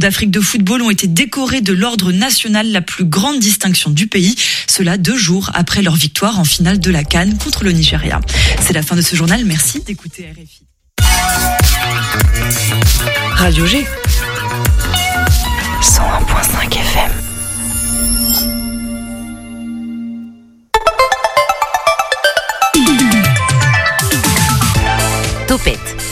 d'Afrique de football ont été décorés de l'ordre national, la plus grande distinction du pays. Cela deux jours après leur victoire en finale de la Cannes contre le Nigeria. C'est la fin de ce journal. Merci d'écouter RFI. Radio G. 101.5 FM.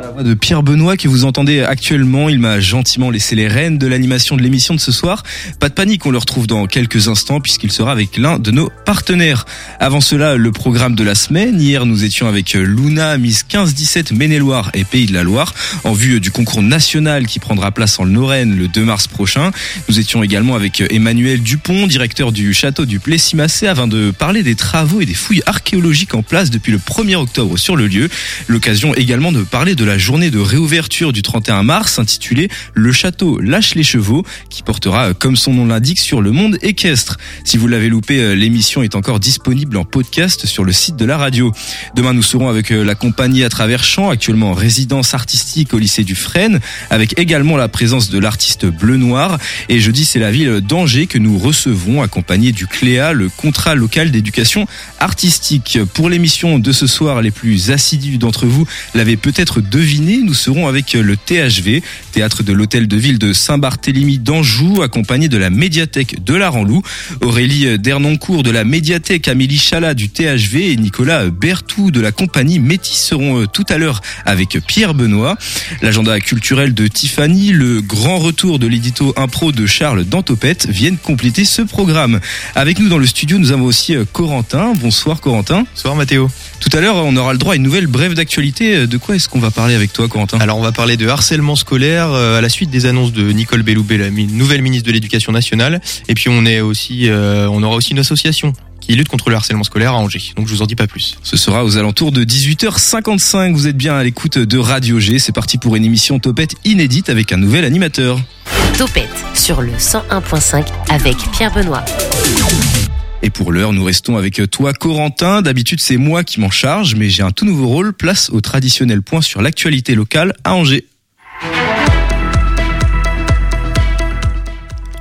la voix de Pierre Benoît que vous entendez actuellement. Il m'a gentiment laissé les rênes de l'animation de l'émission de ce soir. Pas de panique, on le retrouve dans quelques instants puisqu'il sera avec l'un de nos partenaires. Avant cela, le programme de la semaine. Hier, nous étions avec Luna, Miss 15-17 Maine-et-Loire et Pays de la Loire en vue du concours national qui prendra place en Lorraine le 2 mars prochain. Nous étions également avec Emmanuel Dupont, directeur du château du Plessis-Massé afin de parler des travaux et des fouilles archéologiques en place depuis le 1er octobre sur le lieu. L'occasion également de parler de la journée de réouverture du 31 mars intitulée Le château lâche les chevaux qui portera comme son nom l'indique sur le monde équestre. Si vous l'avez loupé, euh, l'émission est encore disponible en podcast sur le site de la radio. Demain nous serons avec euh, la compagnie à travers champs actuellement en résidence artistique au lycée du Frêne avec également la présence de l'artiste bleu noir et jeudi c'est la ville d'Angers que nous recevons accompagné du CLÉA le contrat local d'éducation artistique. Pour l'émission de ce soir les plus assidus d'entre vous l'avaient peut-être devinez, nous serons avec le THV, théâtre de l'hôtel de ville de Saint-Barthélemy d'Anjou, accompagné de la médiathèque de la Ranlou. Aurélie Dernoncourt de la médiathèque, Amélie Chalat du THV et Nicolas Bertou de la compagnie Métis seront euh, tout à l'heure avec Pierre Benoît. L'agenda culturel de Tiffany, le grand retour de l'édito impro de Charles Dantopette viennent compléter ce programme. Avec nous dans le studio, nous avons aussi euh, Corentin. Bonsoir Corentin. Bonsoir Mathéo. Tout à l'heure, on aura le droit à une nouvelle brève d'actualité. De quoi est-ce qu'on va parler? Avec toi, Corentin Alors, on va parler de harcèlement scolaire euh, à la suite des annonces de Nicole Belloubet, la nouvelle ministre de l'Éducation nationale. Et puis, on est aussi, euh, on aura aussi une association qui lutte contre le harcèlement scolaire à Angers. Donc je vous en dis pas plus. Ce sera aux alentours de 18h55. Vous êtes bien à l'écoute de Radio G. C'est parti pour une émission Topette inédite avec un nouvel animateur. Topette sur le 101.5 avec Pierre Benoît. Et pour l'heure, nous restons avec toi, Corentin. D'habitude, c'est moi qui m'en charge, mais j'ai un tout nouveau rôle. Place au traditionnel point sur l'actualité locale à Angers.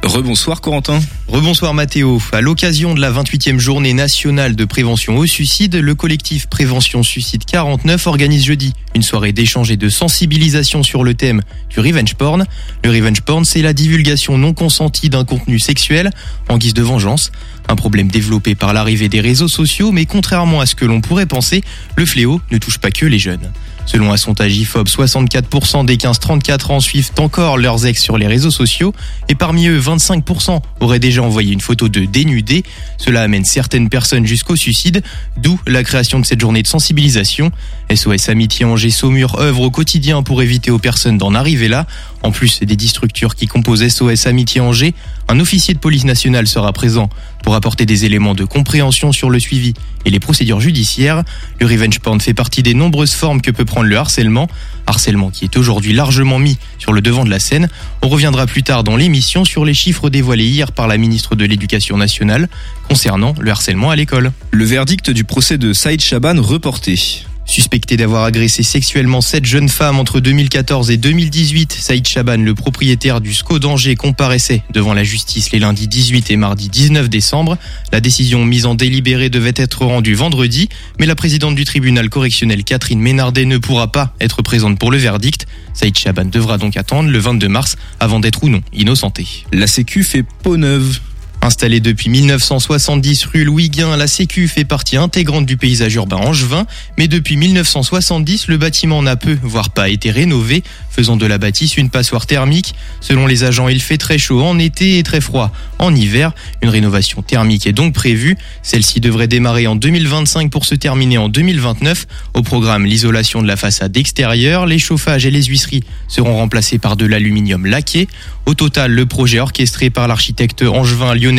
Rebonsoir Corentin. Rebonsoir Mathéo. À l'occasion de la 28e journée nationale de prévention au suicide, le collectif Prévention Suicide 49 organise jeudi une soirée d'échange et de sensibilisation sur le thème du revenge porn. Le revenge porn, c'est la divulgation non consentie d'un contenu sexuel en guise de vengeance. Un problème développé par l'arrivée des réseaux sociaux, mais contrairement à ce que l'on pourrait penser, le fléau ne touche pas que les jeunes. Selon un sondage IFOP, 64% des 15-34 ans suivent encore leurs ex sur les réseaux sociaux et parmi eux, 25% auraient déjà envoyé une photo de dénudé. Cela amène certaines personnes jusqu'au suicide, d'où la création de cette journée de sensibilisation. SOS Amitié Angers Saumur œuvre au quotidien pour éviter aux personnes d'en arriver là. En plus des dix structures qui composent SOS Amitié Angers, un officier de police nationale sera présent pour apporter des éléments de compréhension sur le suivi et les procédures judiciaires. Le revenge porn fait partie des nombreuses formes que peut prendre le harcèlement, harcèlement qui est aujourd'hui largement mis sur le devant de la scène. On reviendra plus tard dans l'émission sur les chiffres dévoilés hier par la ministre de l'Éducation nationale concernant le harcèlement à l'école. Le verdict du procès de Saïd Chaban reporté. Suspecté d'avoir agressé sexuellement sept jeunes femmes entre 2014 et 2018, Saïd Chaban, le propriétaire du SCO d'Angers, comparaissait devant la justice les lundis 18 et mardi 19 décembre. La décision mise en délibéré devait être rendue vendredi, mais la présidente du tribunal correctionnel Catherine Ménardet ne pourra pas être présente pour le verdict. Saïd Chaban devra donc attendre le 22 mars avant d'être ou non innocenté. La Sécu fait peau neuve. Installée depuis 1970 rue Louis Guin, la Sécu fait partie intégrante du paysage urbain angevin, mais depuis 1970, le bâtiment n'a peu, voire pas été rénové, faisant de la bâtisse une passoire thermique. Selon les agents, il fait très chaud en été et très froid en hiver. Une rénovation thermique est donc prévue. Celle-ci devrait démarrer en 2025 pour se terminer en 2029. Au programme, l'isolation de la façade extérieure, les chauffages et les huisseries seront remplacés par de l'aluminium laqué. Au total, le projet orchestré par l'architecte angevin Lionel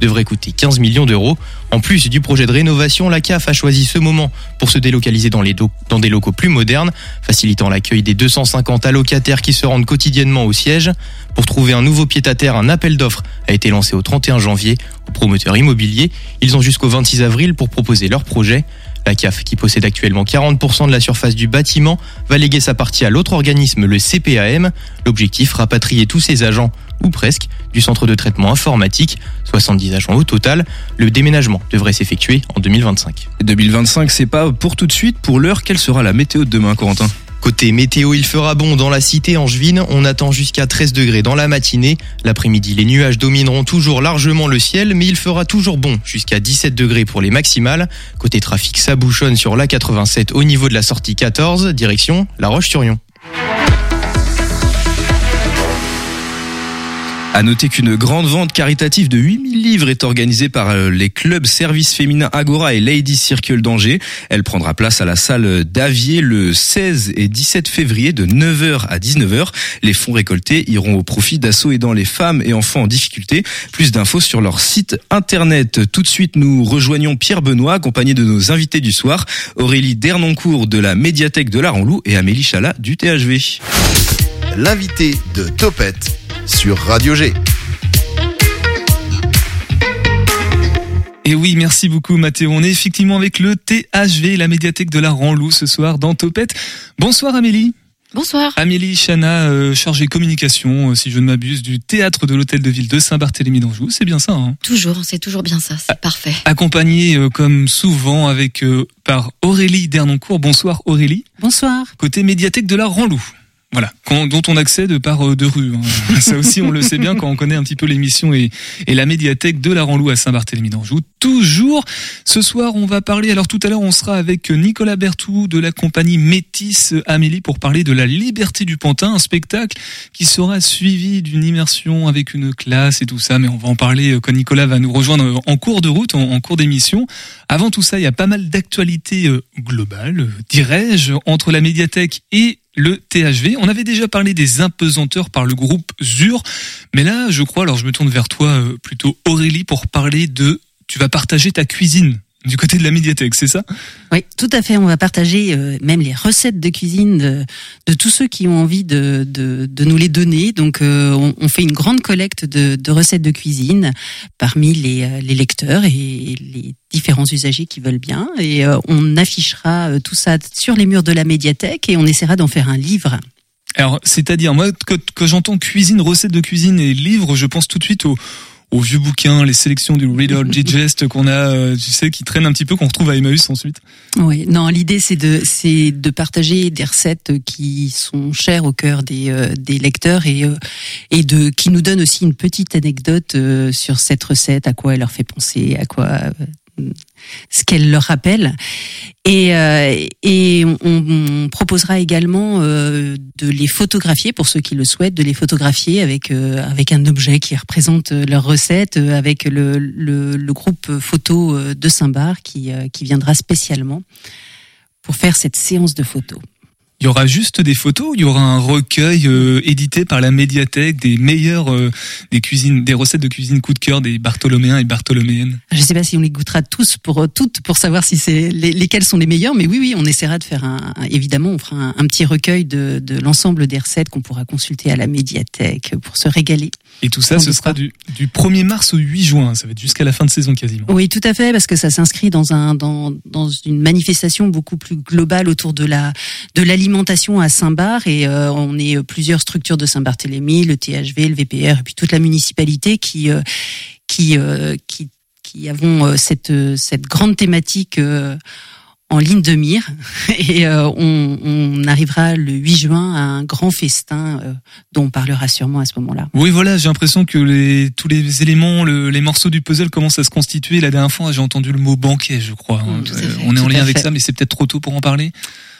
Devrait coûter 15 millions d'euros. En plus du projet de rénovation, la CAF a choisi ce moment pour se délocaliser dans, dans des locaux plus modernes, facilitant l'accueil des 250 allocataires qui se rendent quotidiennement au siège. Pour trouver un nouveau pied-à-terre, un appel d'offres a été lancé au 31 janvier aux promoteurs immobiliers. Ils ont jusqu'au 26 avril pour proposer leur projet. La CAF, qui possède actuellement 40% de la surface du bâtiment, va léguer sa partie à l'autre organisme, le CPAM. L'objectif, rapatrier tous ses agents, ou presque, du centre de traitement informatique, 70 agents au total. Le déménagement devrait s'effectuer en 2025. 2025, c'est pas pour tout de suite. Pour l'heure, quelle sera la météo de demain, Corentin? Côté météo, il fera bon dans la cité angevine. On attend jusqu'à 13 degrés dans la matinée. L'après-midi, les nuages domineront toujours largement le ciel, mais il fera toujours bon jusqu'à 17 degrés pour les maximales. Côté trafic, ça bouchonne sur la 87 au niveau de la sortie 14, direction La Roche-sur-Yon. À noter qu'une grande vente caritative de 8000 livres est organisée par euh, les clubs services féminins Agora et Lady Circle d'Angers. Elle prendra place à la salle d'Avier le 16 et 17 février de 9h à 19h. Les fonds récoltés iront au profit d'assauts aidant les femmes et enfants en difficulté. Plus d'infos sur leur site internet. Tout de suite, nous rejoignons Pierre Benoît, accompagné de nos invités du soir, Aurélie Dernoncourt de la médiathèque de la Renlou et Amélie Chalat du THV. L'invité de Topette sur Radio G. Et oui, merci beaucoup Mathéo. On est effectivement avec le THV, la médiathèque de la Ranlou ce soir dans Topette. Bonsoir Amélie. Bonsoir. Amélie Chana, euh, chargée communication, euh, si je ne m'abuse, du théâtre de l'hôtel de ville de Saint-Barthélemy d'Anjou. C'est bien ça, hein Toujours, c'est toujours bien ça, c'est parfait. Accompagné euh, comme souvent avec par Aurélie Dernoncourt. Bonsoir Aurélie. Bonsoir. Côté médiathèque de la Ranlou. Voilà, dont on accède par euh, deux rues. Hein. Ça aussi, on le sait bien quand on connaît un petit peu l'émission et, et, la médiathèque de la Ranlou à Saint-Barthélemy d'Anjou. Toujours, ce soir, on va parler. Alors tout à l'heure, on sera avec Nicolas Bertou de la compagnie Métis Amélie pour parler de la Liberté du Pantin, un spectacle qui sera suivi d'une immersion avec une classe et tout ça. Mais on va en parler quand Nicolas va nous rejoindre en cours de route, en, en cours d'émission. Avant tout ça, il y a pas mal d'actualités euh, globales, dirais-je, entre la médiathèque et le THV. On avait déjà parlé des impesanteurs par le groupe ZUR, mais là, je crois, alors je me tourne vers toi euh, plutôt Aurélie pour parler de tu vas partager ta cuisine du côté de la médiathèque, c'est ça? Oui, tout à fait. On va partager euh, même les recettes de cuisine de, de, tous ceux qui ont envie de, de, de nous les donner. Donc, euh, on, on, fait une grande collecte de, de recettes de cuisine parmi les, euh, les, lecteurs et les différents usagers qui veulent bien. Et on affichera tout ça sur les murs de la médiathèque et on essaiera d'en faire un livre. Alors, c'est-à-dire, moi, quand, quand j'entends cuisine, recettes de cuisine et livre, je pense tout de suite au aux vieux bouquins, les sélections du Reader Digest qu'on a, euh, tu sais, qui traînent un petit peu, qu'on retrouve à Emmaüs ensuite. Oui, non, l'idée c'est de c'est de partager des recettes qui sont chères au cœur des euh, des lecteurs et euh, et de qui nous donne aussi une petite anecdote sur cette recette, à quoi elle leur fait penser, à quoi ce qu'elle leur rappelle. Et, euh, et on, on, proposera également euh, de les photographier pour ceux qui le souhaitent, de les photographier avec euh, avec un objet qui représente leur recette, avec le, le, le groupe photo de Saint-Bar qui, qui viendra spécialement pour faire cette séance de photos. Il y aura juste des photos, il y aura un recueil euh, édité par la médiathèque des meilleures euh, des cuisines, des recettes de cuisine coup de cœur des Bartholoméens et Bartholoméennes? Je sais pas si on les goûtera tous pour euh, toutes pour savoir si c'est les, lesquelles sont les meilleures, mais oui oui, on essaiera de faire un, évidemment on fera un, un petit recueil de, de l'ensemble des recettes qu'on pourra consulter à la médiathèque pour se régaler. Et tout ça, ce sera du, du 1er mars au 8 juin. Ça va être jusqu'à la fin de saison quasiment. Oui, tout à fait, parce que ça s'inscrit dans un dans, dans une manifestation beaucoup plus globale autour de la de l'alimentation à Saint-Bar et euh, on est plusieurs structures de Saint-Barthélemy, le THV, le VPR et puis toute la municipalité qui euh, qui euh, qui qui avons cette cette grande thématique en ligne de mire et euh, on, on, arrivera le 8 juin à un grand festin euh, dont on parlera sûrement à ce moment-là. Oui, voilà, j'ai l'impression que les, tous les éléments, le, les morceaux du puzzle commencent à se constituer. La dernière fois, j'ai entendu le mot banquet, je crois. Hein. Mmh, on est en lien avec ça, mais c'est peut-être trop tôt pour en parler.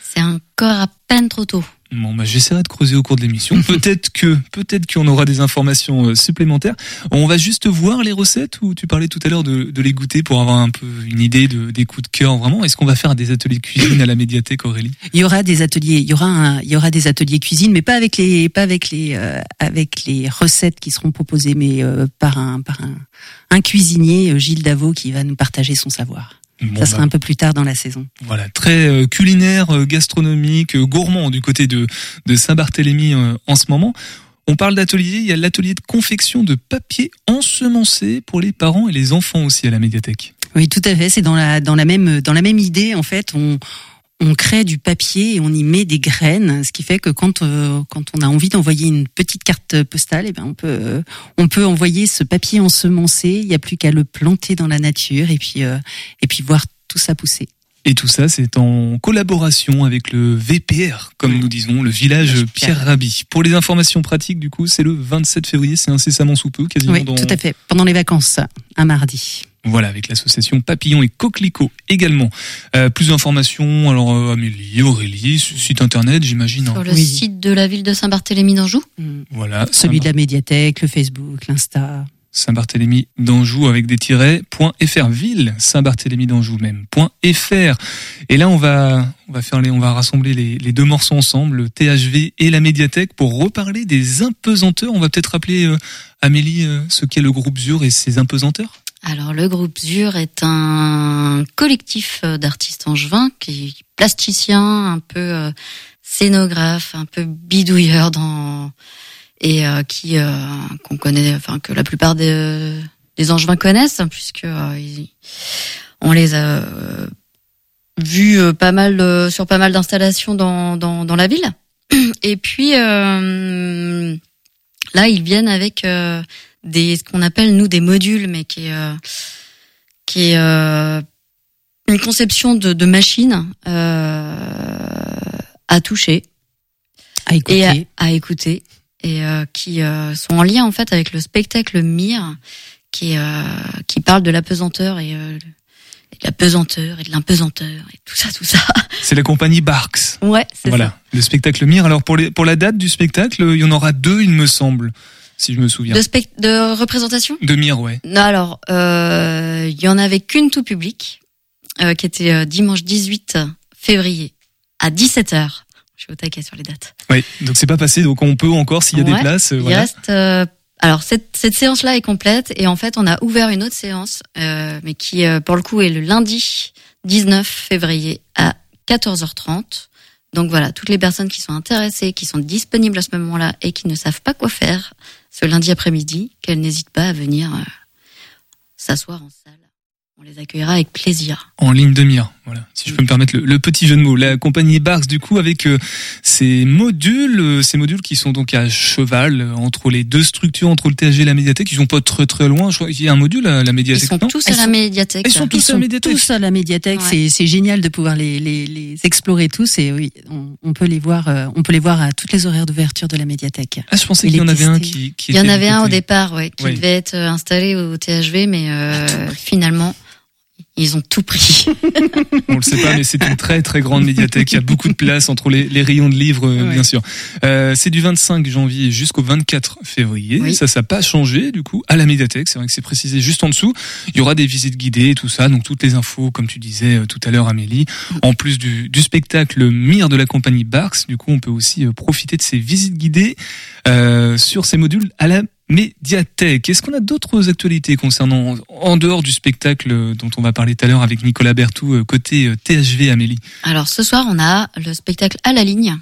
C'est encore à peine trop tôt. Bon, bah, j'essaierai de creuser au cours de l'émission. peut-être que, peut-être qu'on aura des informations euh, supplémentaires. On va juste voir les recettes ou tu parlais tout à l'heure de, de les goûter pour avoir un peu une idée de, des coups de cœur vraiment. Est-ce qu'on va faire des ateliers de cuisine à la médiathèque, Aurélie? Il y aura des ateliers, il y aura un, il y aura des ateliers cuisine, mais pas avec les, pas avec les, euh, avec les recettes qui seront proposées, mais euh, par un, par un, un cuisinier, euh, Gilles Davot, qui va nous partager son savoir. Bon, Ça sera bah, un peu plus tard dans la saison. Voilà, très euh, culinaire, euh, gastronomique, euh, gourmand du côté de, de Saint-Barthélemy en ce moment. On parle d'atelier, il y a l'atelier de confection de papier ensemencé pour les parents et les enfants aussi à la médiathèque. Oui, tout à fait. C'est dans la, dans la même, dans la même idée. En fait, on, on crée du papier et on y met des graines, ce qui fait que quand, euh, quand on a envie d'envoyer une petite carte postale, eh ben on peut, euh, on peut envoyer ce papier ensemencé. Il n'y a plus qu'à le planter dans la nature et puis, euh, et puis voir tout ça pousser. Et tout ça, c'est en collaboration avec le VPR, comme nous disons, le village Pierre Pierre Rabhi. Pour les informations pratiques, du coup, c'est le 27 février, c'est incessamment sous peu, quasiment Oui, dans... tout à fait. Pendant les vacances, un mardi. Voilà, avec l'association Papillon et Coquelicot également. Euh, plus d'informations, alors euh, Amélie, Aurélie, site internet, j'imagine. hein. Sur le Oui. site de la ville de Saint-Barthélemy d'Anjou. Voilà, Celui de la médiathèque, le Facebook, l'Insta. Saint-Barthélemy d'Anjou avec des tirets, point ville, Saint-Barthélemy d'Anjou même, point. Et là, on va, faire les, on rassembler les, deux morceaux ensemble, le THV et la médiathèque pour reparler des impesanteurs. On va peut-être rappeler, euh, Amélie, euh, ce qu'est le groupe ZUR et ses impesanteurs. Alors, le groupe ZUR est un collectif euh, d'artistes angevins qui plasticien, un peu scénographe, un peu bidouilleur dans et euh, qui euh, qu'on connaît, enfin que la plupart des, des angevins connaissent, puisque euh, ils- on les a vus euh, pas mal euh, sur pas mal d'installations dans, dans dans la ville. Et puis euh, là, ils viennent avec euh, des ce qu'on appelle nous des modules, mais qui est euh, qui est euh, une conception de, de machine euh, à toucher À écouter. et à, à écouter et euh, qui euh, sont en lien en fait avec le spectacle Mire qui euh, qui parle de l'apesanteur et, et de la pesanteur et de l'impesanteur et tout ça tout ça. C'est la compagnie Barks. Ouais, c'est Voilà, ça. le spectacle Mire. Alors pour les, pour la date du spectacle, il y en aura deux, il me semble, si je me souviens. De, spect- de représentation? De Mire, ouais. Non, alors, euh, il y en avait qu'une tout public, euh, qui était euh, dimanche 18 février à 17h. Je suis au taquet sur les dates. Oui, donc c'est pas passé, donc on peut encore, s'il y a des places, euh, Il voilà. reste. euh, alors cette, cette séance-là est complète et en fait on a ouvert une autre séance, euh, mais qui euh, pour le coup est le lundi 19 février à 14h30. Donc voilà, toutes les personnes qui sont intéressées, qui sont disponibles à ce moment-là et qui ne savent pas quoi faire ce lundi après-midi, qu'elles n'hésitent pas à venir euh, s'asseoir en salle. On les accueillera avec plaisir. En ligne de mire, voilà. Si je peux me permettre le, le petit jeu de mots. La compagnie Barks, du coup, avec euh, ces modules, euh, ces modules qui sont donc à cheval euh, entre les deux structures, entre le THG et la médiathèque, ils sont pas très très loin. Je crois qu'il y a un module à la Ils médiathèque. sont non tous Ils à la sont- médiathèque. Ils sont Ils tous à la sont médiathèque. tous à la médiathèque. Ouais. C'est génial de pouvoir les, les, les explorer tous et oui, on, on peut les voir. euh, On peut les voir à toutes les horaires d'ouverture de la médiathèque. Ah, je pensais qu'il y en avait un qui, qui Il y en avait un au départ, ouais, qui devait être installé au THV, mais euh, finalement, ils ont tout pris. On le sait pas, mais c'est une très très grande médiathèque. Il y a beaucoup de place entre les, les rayons de livres, euh, Ouais. bien sûr. Euh, c'est du 25 janvier jusqu'au 24 février. Oui. Ça, ça n'a pas changé du coup à la médiathèque. C'est vrai que c'est précisé juste en dessous. Il y aura des visites guidées, tout ça. Donc toutes les infos, comme tu disais euh, tout à l'heure, Amélie. En plus du, du spectacle Mire de la compagnie Barks, du coup, on peut aussi euh, profiter de ces visites guidées euh, sur ces modules à la médiathèque. Est-ce qu'on a d'autres actualités concernant, en dehors du spectacle dont on va parler tout à l'heure avec Nicolas Bertou, euh, côté euh, THV, Amélie? Alors ce soir, on a le spectacle à la ligne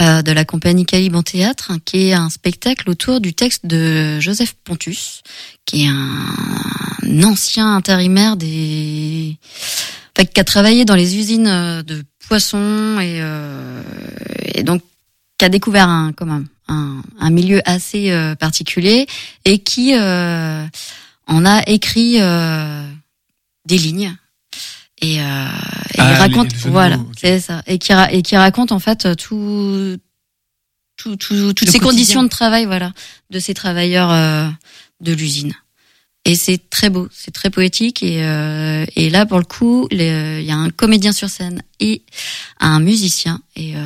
euh, de la compagnie Caliban Théâtre, hein, qui est un spectacle autour du texte de Joseph Pontus, qui est un ancien intérimaire des, qui a travaillé dans les usines de poissons et, euh, donc qui a découvert un comme un, un, un milieu assez euh, particulier et qui euh, en a écrit euh, des lignes et, euh, et Ah, il raconte les- les voilà c'est ça. Et qui ra- et qui raconte en fait tout tout, tout- toutes Le ces quotidien. conditions de travail voilà de ces travailleurs euh, de l'usine. Et c'est très beau c'est très poétique et euh, et là pour le coup il y a un comédien sur scène et un musicien et euh,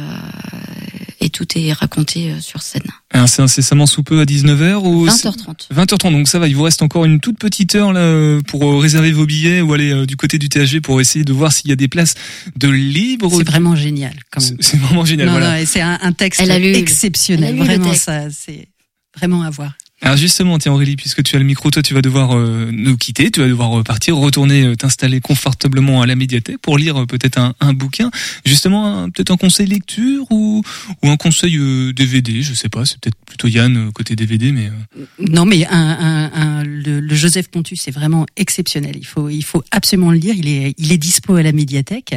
et tout est raconté euh, sur scène. Alors, C'est incessamment sous peu à 19h ou 20h30. 20h30, donc ça va, il vous reste encore une toute petite heure là euh, pour euh, réserver vos billets ou aller euh, du côté du THG pour essayer de voir s'il y a des places de libre. C'est vraiment génial, quand même. C'est vraiment génial. Non, voilà. c'est un, un texte Elle a lu le- exceptionnel. elle a lu le Vraiment, texte. ça, c'est vraiment à voir. Alors justement, tiens Aurélie, puisque tu as le micro, toi tu vas devoir euh, nous quitter, tu vas devoir euh, partir, retourner euh, t'installer confortablement à la médiathèque pour lire euh, peut-être un, un bouquin. Justement, peut-être un conseil lecture ou, ou un conseil euh, DVD, je sais pas, c'est peut-être plutôt Yann euh, côté DVD, mais euh, Non, mais un, un, un- le, le Joseph Pontus, c'est vraiment exceptionnel. Il faut, il faut absolument le lire. Il est, il est dispo à la médiathèque.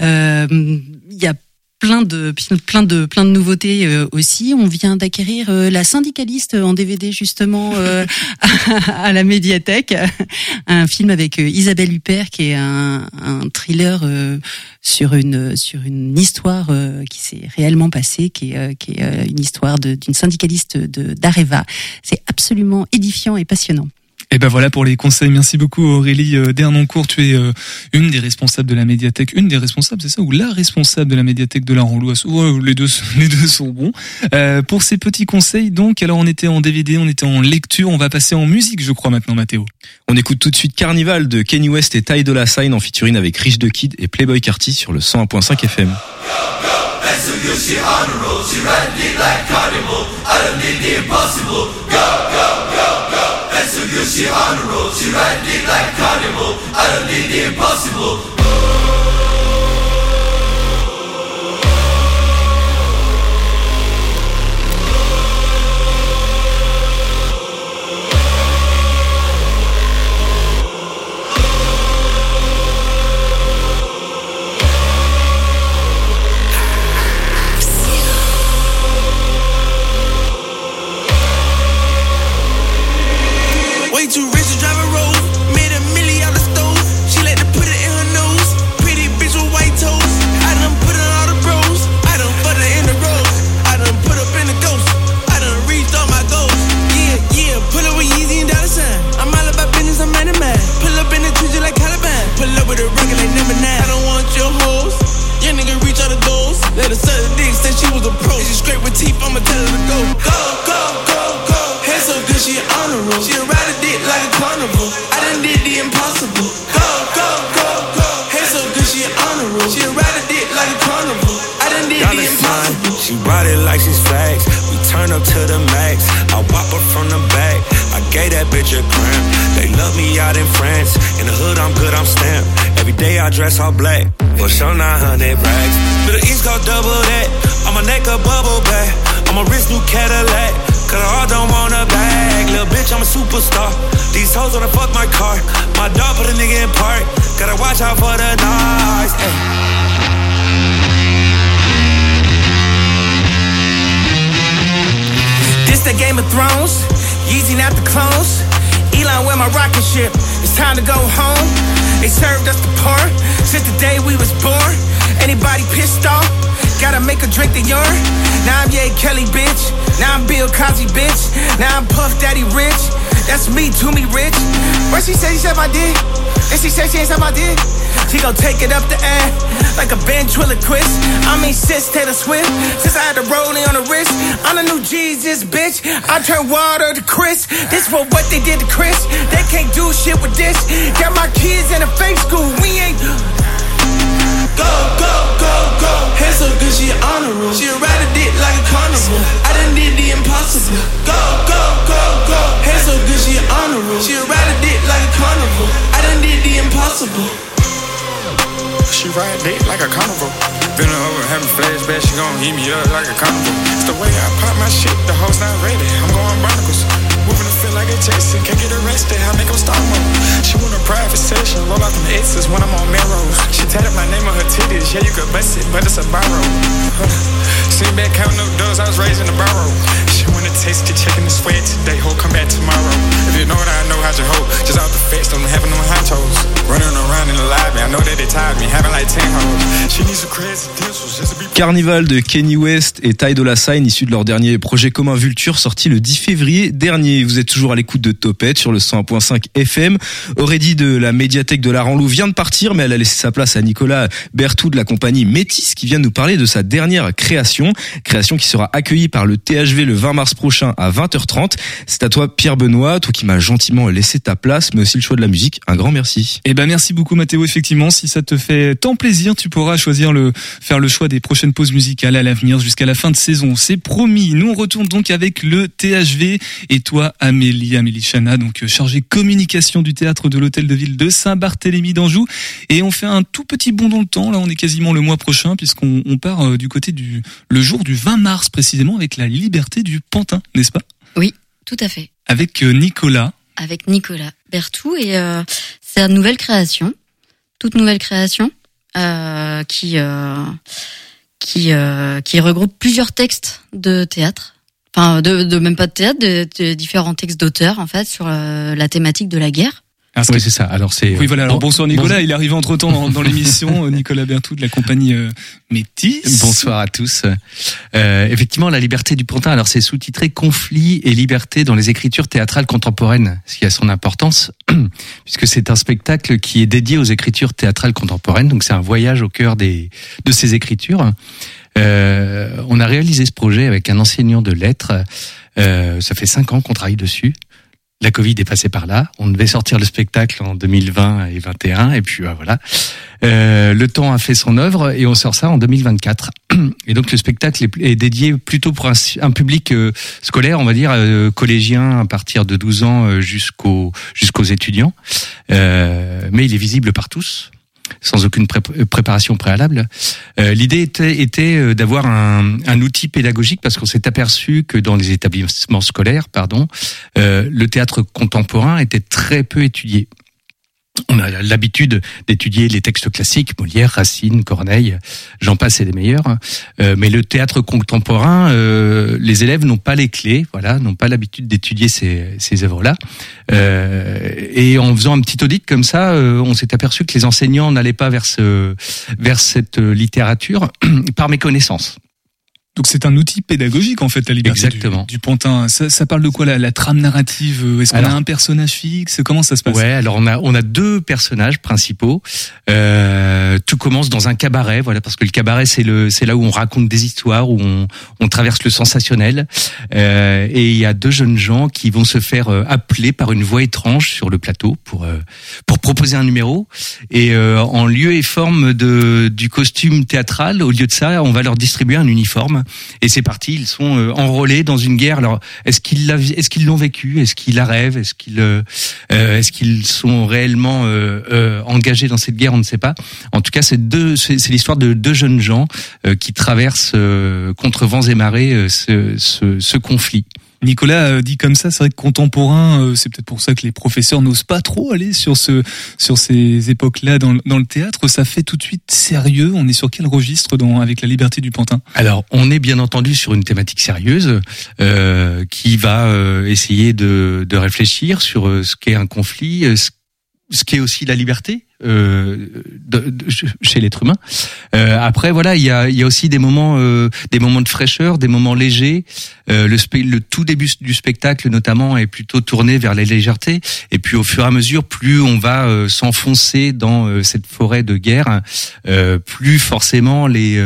Euh, il y a plein de, plein de, plein de nouveautés euh, aussi. On vient d'acquérir euh, la syndicaliste en DVD justement euh, à, la médiathèque. Un film avec euh, Isabelle Huppert qui est un, un thriller sur une sur une histoire qui s'est réellement passée, qui est, qui est une histoire d'une syndicaliste de d'Areva. C'est absolument édifiant et passionnant. Et ben voilà pour les conseils. Merci beaucoup Aurélie euh, Dernoncourt. Tu es euh, une des responsables de la médiathèque, une des responsables, c'est ça, ou la responsable de la médiathèque de la Renlouas. Ouais, les deux, les deux sont bons. Euh, pour ces petits conseils, donc, alors on était en DVD, on était en lecture, on va passer en musique, je crois maintenant, Mathéo. On écoute tout de suite Carnival de Kenny West et Ty Dolla Sign en featuring avec Rich the Kid et Playboy Carty sur le 101.5 FM. You see on roll, she ride me like carnival. I don't need the impossible. Oh. Said she was a pro. She straight with teeth. I'ma tell her to go. Go, go, go, go. Hair so good, she on the road. She ride a dick like a carnival. I done did the impossible. Go, go, go, go. Hair so good, she on the road. She ride a dick like a carnival. I done did the impossible. She ride it like she's flags. We turn up to the max. I whop her from the back. I gave that bitch a cramp. They love me out in France. In the hood, I'm good, I'm stamped. Every day I dress all black. For sure, 900 racks. To the East Coast, double that. On my neck, a bubble. On my wrist, new Cadillac. Cause I don't want a bag. Little bitch, I'm a superstar. These hoes wanna fuck my car. My dog put a nigga in park. Gotta watch out for the noise. Ay. This the Game of Thrones. Yeezy not the clones. Elon, where my rocket ship? It's time to go home. They served us the porn since the day we was born. Anybody pissed off? Gotta make a drink the urine. Now I'm Ye Kelly, bitch. Now I'm Bill Cosby, bitch. Now I'm Puff Daddy Rich. That's me, to me, rich. What she said, she said my dick. And she said she ain't said my dick. She gon' take it up the ass like a ventriloquist. I mean, sis Taylor Swift. Since I had the rolling on the wrist, I'm the new Jesus, bitch. I turn water to Chris. This for what they did to Chris. They can't do shit with this. Got my kids in a fake school. We ain't. Go, go, go, go. Hair so good, she on the road. She ride a dick like a carnival. I done did the impossible. Go, go, go, go. Hair so good, she on the road. She ride a dick like a carnival. I done did the impossible. She ride dick like a carnival. Feeling over, having flashbacks, she gon' eat me up like a carnival. It's the way I pop my shit, the hoes not ready. I'm going barnacles. Moving feel like a Jason, can't get arrested, I make them mode. She want a private session, roll out them X's when I'm on Melrose. She tatted my name on her titties, yeah, you could bust it, but it's a borrow. Sitting back counting up doors, I was raised in the barrow. She wanna taste the chicken and sweat today, ho, come back tomorrow. If you know what I know, how'd you hope? Just off the fence, don't having them high toes. Running around in the lobby, I know that they tired me, having like 10 hoes. She needs some credentials just to be Carnival de Kenny West et Ty Dolla Sign, issus de leur dernier projet commun Vulture, sorti le 10 février dernier. Vous êtes toujours à l'écoute de Topette sur le 101.5 FM. Aurélie de la médiathèque de la Ranlou vient de partir, mais elle a laissé sa place à Nicolas Berthou de la compagnie Métis, qui vient nous parler de sa dernière création. Création qui sera accueillie par le THV le 20 mars prochain à 20h30. C'est à toi, Pierre Benoît, toi qui m'as gentiment laissé ta place, mais aussi le choix de la musique. Un grand merci. Eh ben merci beaucoup Mathéo. Effectivement, si ça te fait tant plaisir, tu pourras choisir le faire le choix des prochaines pauses musicales à l'avenir jusqu'à la fin de saison. C'est promis. Nous on retourne donc avec le THV et toi Amélie Amélie Chana, donc euh, chargée communication du théâtre de l'hôtel de ville de Saint-Barthélemy d'Anjou et on fait un tout petit bond dans le temps. Là, on est quasiment le mois prochain puisqu'on on part euh, du côté du le jour du 20 mars précisément avec la liberté du Pantin, n'est-ce pas? Oui, tout à fait. Avec euh, Nicolas. Avec Nicolas Berthou et euh, c'est une nouvelle création, toute nouvelle création euh, qui euh, qui qui regroupe plusieurs textes de théâtre. Enfin, de, de même pas de théâtre, de, de différents textes d'auteurs en fait sur la thématique de la guerre. Oui, c'est ça. Alors c'est. Oui, voilà. Alors Bon- bonsoir Nicolas. Il est arrivé entre temps dans, dans l'émission. Nicolas Berthou de la compagnie euh, Métis. Bonsoir à tous. Euh, effectivement, la liberté du Pantin, alors c'est sous-titré Conflit et liberté dans les écritures théâtrales contemporaines, ce qui a son importance, puisque c'est un spectacle qui est dédié aux écritures théâtrales contemporaines, donc c'est un voyage au cœur des, de ces écritures. Euh, on a réalisé ce projet avec un enseignant de lettres. Euh, ça fait cinq ans qu'on travaille dessus. La Covid est passée par là. On devait sortir le spectacle en 2020 et 2021, et puis euh, voilà. Euh, le temps a fait son œuvre et on sort ça en 2024. Et donc le spectacle est, dédié plutôt pour un, public euh, scolaire, on va dire euh, collégien à partir de 12 ans jusqu'aux jusqu'aux étudiants. Mais il est visible par tous sans aucune pré- préparation préalable. Euh, L'idée était, euh, d'avoir un, outil pédagogique parce qu'on s'est aperçu que dans les établissements scolaires, pardon, euh, le théâtre contemporain était très peu étudié. On a l'habitude d'étudier les textes classiques, Molière, Racine, Corneille, j'en passe et des meilleurs. Euh, mais le théâtre contemporain, euh, les élèves n'ont pas les clés, voilà, n'ont pas l'habitude d'étudier ces, ces œuvres-là. Euh, et en faisant un petit audit comme ça, euh, on s'est aperçu que les enseignants n'allaient pas vers ce, vers cette littérature par méconnaissance. Donc c'est un outil pédagogique en fait la liberté Exactement. Du, du Pantin. Ça, ça parle de quoi la, la trame narrative euh, Est-ce qu'on a un personnage fixe? Comment ça se passe? Ouais, alors on a on a deux personnages principaux. Euh, tout commence dans un cabaret, voilà, parce que le cabaret c'est le c'est là où on raconte des histoires, où on on traverse le sensationnel. Euh, et il y a deux jeunes gens qui vont se faire euh, appeler par une voix étrange sur le plateau pour euh, pour proposer un numéro. Et euh, en lieu et forme de du costume théâtral, au lieu de ça, on va leur distribuer un uniforme. Et c'est parti, ils sont euh, enrôlés dans une guerre. Alors est-ce qu'ils l'ont vécu? Est-ce qu'ils la rêvent? Est-ce qu'ils euh, euh, est-ce sont réellement euh, euh, engagés dans cette guerre? On ne sait pas. En tout cas, c'est deux, c'est l'histoire de deux jeunes gens euh, qui traversent contre vents et marées ce, ce, ce conflit. Nicolas euh, dit comme ça, c'est vrai que contemporain, euh, c'est peut-être pour ça que les professeurs n'osent pas trop aller sur ce sur ces époques-là dans, le- dans le théâtre. Ça fait tout de suite sérieux. On est sur quel registre dans avec la liberté du Pantin? Alors, on est bien entendu sur une thématique sérieuse euh, qui va euh, essayer de, de réfléchir sur euh, ce qu'est un conflit, euh, ce, ce qu'est aussi la liberté. Euh, de- de- chez l'être humain. Euh, après, voilà, il y a, y a aussi des moments, euh, des moments de fraîcheur, des moments légers. Euh, le, le tout début du spectacle, notamment, est plutôt tourné vers la légèreté. Et puis, au fur et à mesure, plus on va euh, s'enfoncer dans euh, cette forêt de guerre, plus forcément les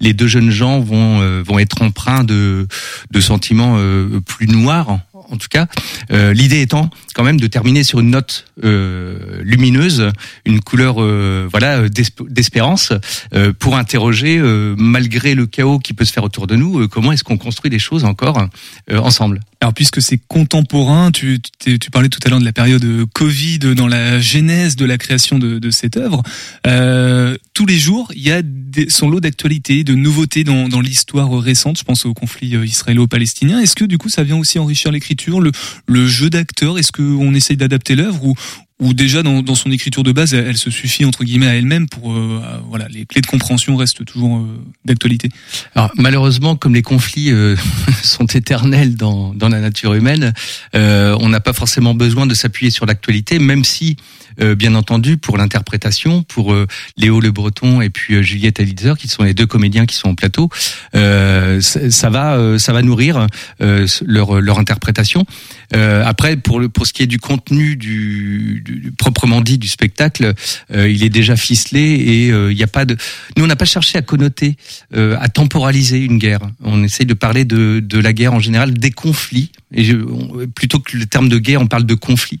les deux jeunes gens vont vont être empreints de de sentiments plus noirs. En tout cas, Euh, l'idée étant quand même de terminer sur une note euh, lumineuse, une couleur euh, voilà euh, d'esp- d'espérance euh, pour interroger malgré le chaos qui peut se faire autour de nous, comment est-ce qu'on construit des choses encore ensemble. Alors puisque c'est contemporain, tu, tu, parlais tout à l'heure de la période Covid dans la genèse de la création de, de cette œuvre. Euh, tous les jours, il y a des, son lot d'actualités, de nouveautés dans, l'histoire récente. Je pense au conflit euh, israélo-palestinien. Est-ce que du coup ça vient aussi enrichir l'écriture, le, le jeu d'acteur? Est-ce qu'on essaye d'adapter l'œuvre ou ou déjà dans, dans son écriture de base, elle, se suffit entre guillemets à elle-même pour euh, voilà les clés de compréhension restent toujours euh, d'actualité. Alors malheureusement, comme les conflits euh, sont éternels dans, dans la nature humaine, euh, on n'a pas forcément besoin de s'appuyer sur l'actualité, même si, euh, bien entendu, pour l'interprétation, pour euh, Léo Le Breton et puis Juliette Elitzer, qui sont les deux comédiens qui sont au plateau, ça, va, ça va nourrir leur, leur interprétation. Après, pour le pour ce qui est du contenu du, proprement dit du spectacle, euh, il est déjà ficelé et euh, il n'y a pas de. Nous, on n'a pas cherché à connoter, euh, à temporaliser une guerre. On essaye de parler de de la guerre en général, des conflits. Et je, plutôt que le terme de guerre, on parle de conflit,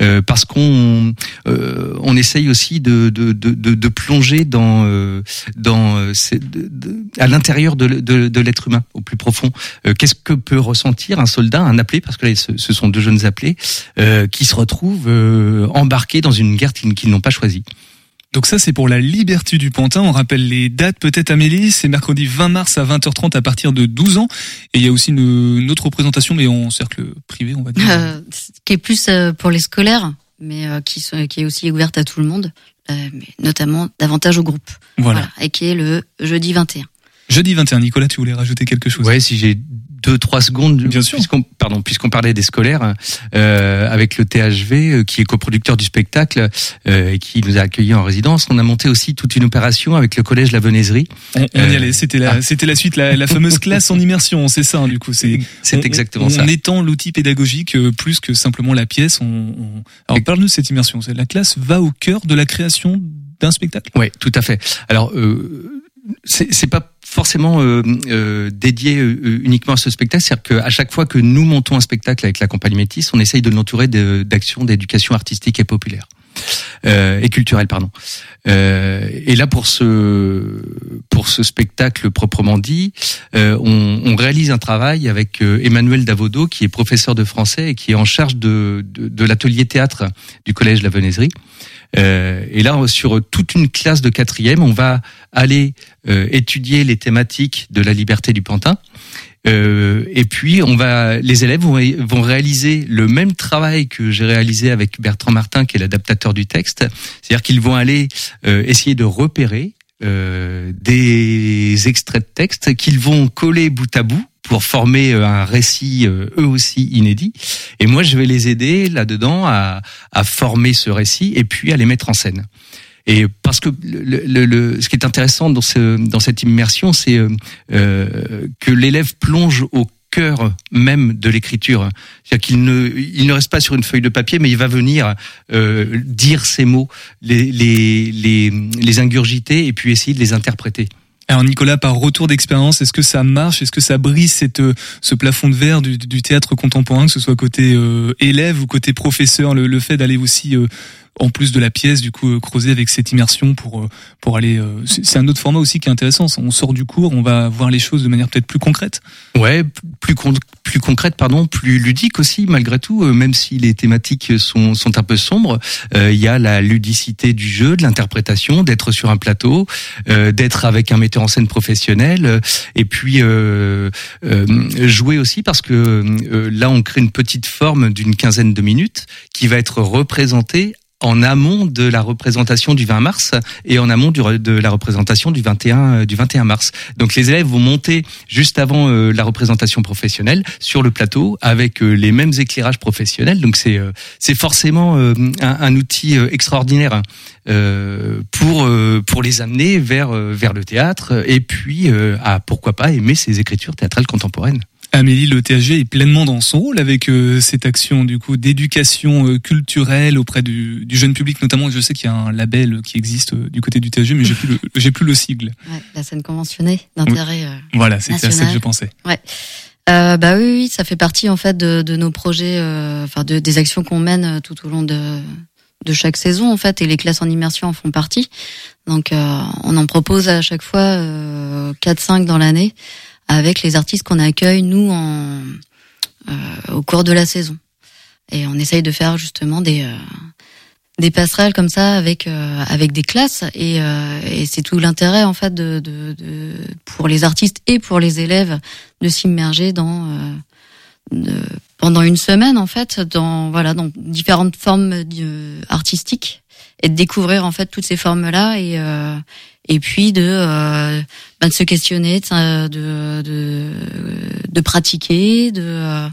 euh, parce qu'on euh, on essaye aussi de de de, de, plonger dans euh, dans euh, à l'intérieur de, l'être humain, au plus profond. Euh, Qu'est-ce que peut ressentir un soldat, un appelé, parce que là, ce, ce sont deux jeunes appelés euh, qui se retrouvent embarqués dans une guerre qu'ils n'ont pas choisie. Donc ça c'est pour la liberté du Pantin. On rappelle les dates peut-être Amélie. C'est mercredi 20 mars à 20h30 à partir de 12 ans. Et il y a aussi une, une autre représentation mais en cercle privé on va dire. Euh, qui est plus euh, pour les scolaires, mais euh, qui, sont- qui est aussi ouverte à tout le monde, mais notamment davantage au groupe. Voilà. Et qui est le jeudi 21. Jeudi 21. Nicolas tu voulais rajouter quelque chose? Ouais, si j'ai deux trois secondes, Bien sûr. puisqu'on pardon, puisqu'on parlait des scolaires, euh, avec le THV euh, qui est coproducteur du spectacle euh, et qui nous a accueillis en résidence, on a monté aussi toute une opération avec le collège La Venaiserie. On, on y Euh, allait. C'était la ah. c'était la suite la, la fameuse classe en immersion. C'est ça hein, du coup. C'est C'est exactement on, ça. On étend l'outil pédagogique euh, plus que simplement la pièce. On, on- Alors parle-nous de cette immersion. C'est- La classe va au cœur de la création d'un spectacle? Oui, tout à fait. Alors, euh, c'est pas forcément euh, euh, dédié euh, uniquement à ce spectacle, c'est-à-dire qu'à chaque fois que nous montons un spectacle avec la compagnie Métis, on essaye de l'entourer d'actions d'éducation artistique et populaire. Euh, et culturelle, pardon. Euh, et là, pour ce pour ce spectacle proprement dit, euh, on, on réalise un travail avec euh, Emmanuel Davodo, qui est professeur de français et qui est en charge de, de, de l'atelier théâtre du collège La Venaiserie. Euh, et là, sur toute une classe de quatrième, on va aller euh, étudier les thématiques de la liberté du Pantin. Euh, et puis, on va, les élèves vont, vont réaliser le même travail que j'ai réalisé avec Bertrand Martin, qui est l'adaptateur du texte. C'est-à-dire qu'ils vont aller euh, essayer de repérer euh, des extraits de texte qu'ils vont coller bout à bout pour former euh, un récit euh, eux aussi inédit. Et moi, je vais les aider là-dedans à, à former ce récit et puis à les mettre en scène. Et parce que le, le, le- ce qui est intéressant dans, ce, dans cette immersion, c'est euh, euh, que l'élève plonge au cœur même de l'écriture. C'est-à-dire qu'il ne, il ne reste pas sur une feuille de papier, mais il va venir euh, dire ces mots, les, les, les, les ingurgiter et puis essayer de les interpréter. Alors Nicolas, par retour d'expérience, est-ce que ça marche? Est-ce que ça brise cette, euh, ce plafond de verre du, du théâtre contemporain, que ce soit côté euh, élève ou côté professeur, le, fait d'aller aussi, euh, en plus de la pièce, du coup, euh, creuser avec cette immersion pour euh, pour aller. euh, c'est un autre format aussi qui est intéressant. On sort du cours, on va voir les choses de manière peut-être plus concrète. Ouais, plus plus concrète, pardon, plus ludique aussi, malgré tout. même si les thématiques sont sont un peu sombres, il y a la ludicité du jeu, de l'interprétation, d'être sur un plateau, d'être avec un metteur en scène professionnel, et puis euh, jouer aussi parce que là on crée une petite forme d'une quinzaine de minutes qui va être représentée en amont de la représentation du 20 mars et en amont de la représentation du 21 euh, du 21 mars. Donc les élèves vont monter juste avant euh, la représentation professionnelle sur le plateau avec euh, les mêmes éclairages professionnels. Donc c'est euh, c'est forcément un, un outil extraordinaire hein, pour pour les amener vers vers le théâtre et puis à pourquoi pas aimer ces écritures théâtrales contemporaines. Amélie, le THG est pleinement dans son rôle avec euh, cette action du coup d'éducation euh, culturelle auprès du, du jeune public, notamment. Je sais qu'il y a un label qui existe euh, du côté du THG, mais j'ai plus le j'ai plus le sigle. Ouais, la scène conventionnée d'intérêt. euh, Voilà, c'était à ça que je pensais. Ouais. Euh, bah oui, oui, ça fait partie en fait de, de nos projets, euh, enfin de, des actions qu'on mène tout au long de, de chaque saison en fait, et les classes en immersion en font partie. Donc euh, on en propose à chaque fois euh, 4-5 dans l'année avec les artistes qu'on accueille nous en, euh, au cours de la saison. Et on essaye de faire justement des euh, des passerelles comme ça avec euh, avec des classes et, euh, et c'est tout l'intérêt en fait de, de, de pour les artistes et pour les élèves de s'immerger dans euh, de- pendant une semaine en fait dans voilà dans différentes formes euh, artistiques et de découvrir en fait toutes ces formes là et euh, et puis de euh, bah, de se questionner de de de, de pratiquer de euh,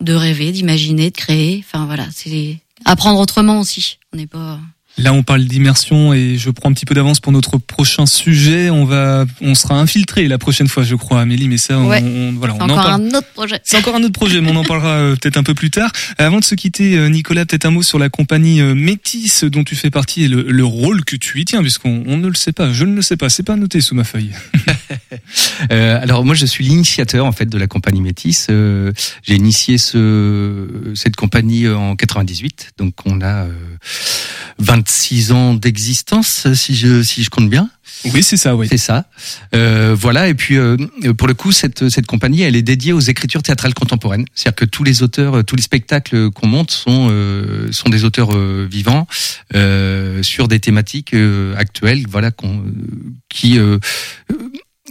de rêver d'imaginer de créer. Enfin voilà c'est apprendre autrement aussi. On n'est pas Là, on parle d'immersion et je prends un petit peu d'avance pour notre prochain sujet. On va, on sera infiltré la prochaine fois, je crois, Amélie. Mais ça, on, Ouais. on- voilà, c'est on en encore parle. un autre projet C'est encore un autre projet, mais on en parlera euh, peut-être un peu plus tard. Avant de se quitter, euh, Nicolas, peut-être un mot sur la compagnie euh, Métis dont tu fais partie et le, le rôle que tu y tiens, puisqu'on on ne le sait pas. Je ne le sais pas. C'est pas noté sous ma feuille. Euh, alors moi je suis l'initiateur en fait de la compagnie Métis. Euh, J'ai initié ce, cette compagnie en 98, donc on a euh, 26 ans d'existence si je si je compte bien. Oui, c'est ça, oui. C'est ça. Euh, voilà. Et puis, euh, pour le coup, cette, cette compagnie, elle est dédiée aux écritures théâtrales contemporaines. C'est-à-dire que tous les auteurs, euh, tous les spectacles qu'on monte sont euh, sont des auteurs vivants sur des thématiques actuelles, voilà, qui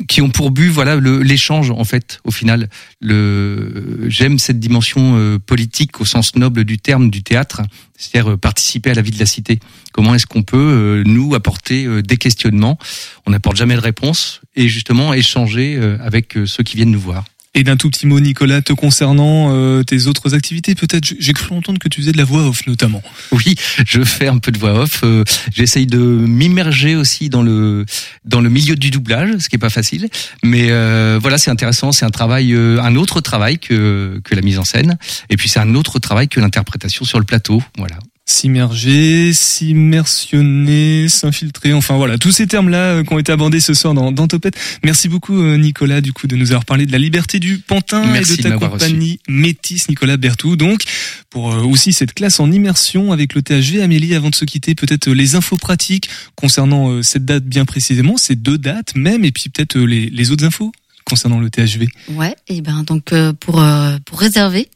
qui ont pour but, voilà, l'échange en fait. Au final, le j'aime cette dimension euh, politique au sens noble du terme du théâtre, c'est-à-dire euh, participer à la vie de la cité. Comment est-ce qu'on peut euh, nous apporter euh, des questionnements? On n'apporte jamais de réponse et justement échanger euh, avec euh, ceux qui viennent nous voir. Et d'un tout petit mot, Nicolas, te concernant euh, tes autres activités, peut-être. J'ai cru entendre que tu faisais de la voix off, notamment. Oui, je fais un peu de voix off. euh, J'essaye de m'immerger aussi dans le dans le milieu du doublage, ce qui est pas facile. Mais euh, voilà, c'est intéressant. C'est un travail, euh, un autre travail que que la mise en scène. Et puis c'est un autre travail que l'interprétation sur le plateau. Voilà. S'immerger, s'immersionner, s'infiltrer, enfin voilà, tous ces termes-là euh, qui ont été abordés ce soir dans, dans Topette. Merci beaucoup euh, Nicolas du coup de nous avoir parlé de la liberté du pantin Merci et de ta compagnie Métis Nicolas Bertou. Donc pour euh, aussi cette classe en immersion avec le THV Amélie avant de se quitter, peut-être les infos pratiques concernant euh, cette date bien précisément, ces deux dates même et puis peut-être euh, les, les autres infos concernant le THV. Ouais, et ben donc euh, pour euh, pour réserver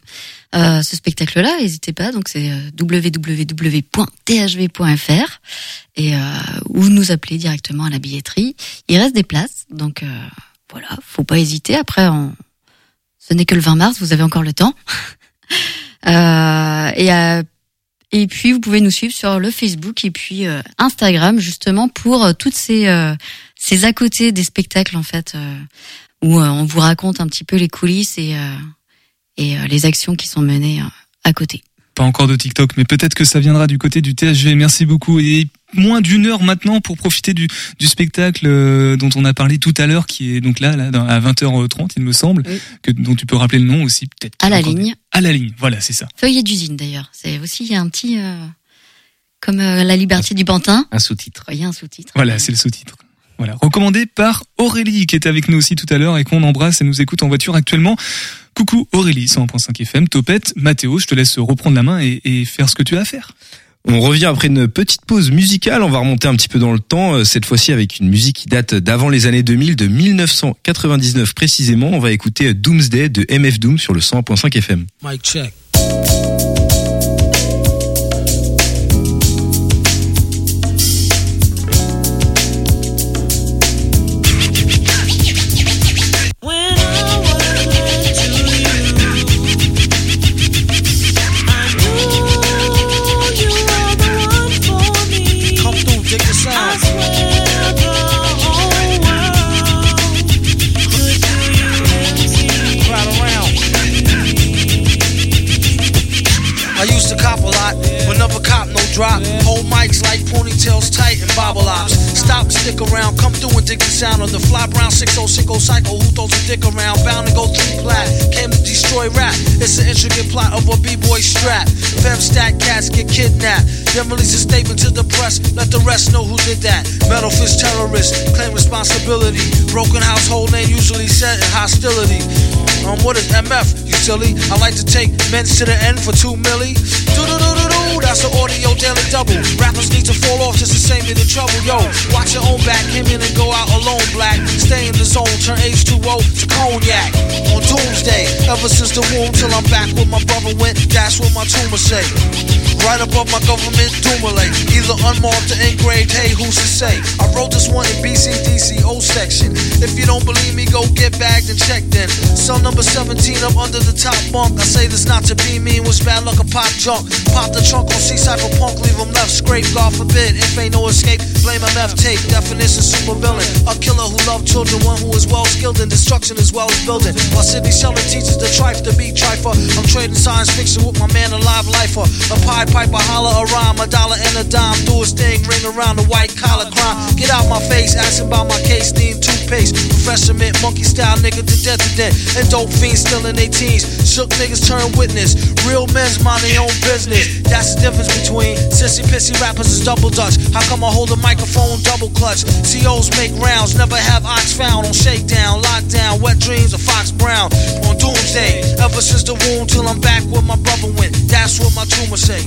euh, ce spectacle-là, n'hésitez pas. Donc c'est euh, www.thv.fr et euh, ou nous appeler directement à la billetterie. Il reste des places, donc euh, voilà, faut pas hésiter. Après, on... ce n'est que le 20 mars, vous avez encore le temps. Euh, et euh, et puis vous pouvez nous suivre sur le Facebook et puis Instagram justement pour toutes ces ces à côté des spectacles en fait où on vous raconte un petit peu les coulisses et et euh, les actions qui sont menées euh, à côté. Pas encore de TikTok, mais peut-être que ça viendra du côté du THV. Merci beaucoup. Et moins d'une heure maintenant pour profiter du, du spectacle euh, dont on a parlé tout à l'heure, qui est donc là, à 20h30, il me semble, que, dont tu peux rappeler le nom aussi, peut-être. À la ligne. des- À la ligne, voilà, c'est ça. Feuillet d'usine d'ailleurs. C'est aussi un petit euh, comme euh, la liberté du pantin. Un sous-titre. Il y a un sous-titre. Voilà, c'est le sous-titre. Voilà, recommandé par Aurélie qui était avec nous aussi tout à l'heure et qu'on embrasse et nous écoute en voiture actuellement. Coucou Aurélie, 101.5 FM, Topette, Mathéo, je te laisse reprendre la main et, et faire ce que tu as à faire. On revient après une petite pause musicale. On va remonter un petit peu dans le temps, euh, cette fois-ci avec une musique qui date d'avant les années 2000, de 1999 précisément. On va écouter Doomsday de MF Doom sur le 100.5 FM. Check. Stick around, come through and dig the sound of the fly brown 6060 cycle. Who throws a dick around? Bound to go three plat. Came to destroy rap. It's an intricate plot of a b-boy strap. Fem stack cats get kidnapped. Then release a statement to the press. Let the rest know who did that. Metal fist terrorist, claim responsibility. Broken household name usually set in hostility. Um, what is MF? You silly. I like to take men to the end for two milli. Do do do do That's an audio daily double. Rappers need to fall off just to save me the trouble. Yo, watch your own back. Came in and go out alone, black. Stay in the zone. Turn H2O to cognac. On doomsday. Ever since the womb till I'm back where my brother went. That's what my tumor say. Right above my government doomulate. Either unmarked or engraved. Hey, who's to say? I wrote this one in BCDC O section. If you don't believe me, go get bagged and checked in. Cell number 17 up under the top bunk. I say this not to be mean, was bad luck a pop junk. Pop the trunk on seaside for punk, leave him left scrape. God forbid, if ain't no escape, blame MF tape. Definition super villain. A killer who loved children, one who is well skilled in destruction as well as building. While Sidney Sheldon teaches the trife to be trifer. I'm trading science fiction with my man, a live lifer. A pied piper, holler a rhyme, a dollar and a dime. Do his thing, ring around the white collar crime. Get out my face, asking about my case, need toothpaste. Professor mint, monkey style nigga to death to death. And dope fiends still in their teens. Shook niggas turn witness. Real men's mind their own business. That's difference between sissy pissy rappers is double dutch. How come I hold a microphone double clutch? COs make rounds, never have ox found on shakedown, lockdown, wet dreams of Fox Brown on doomsday. Ever since the womb till I'm back where my brother went. That's what my tumor say.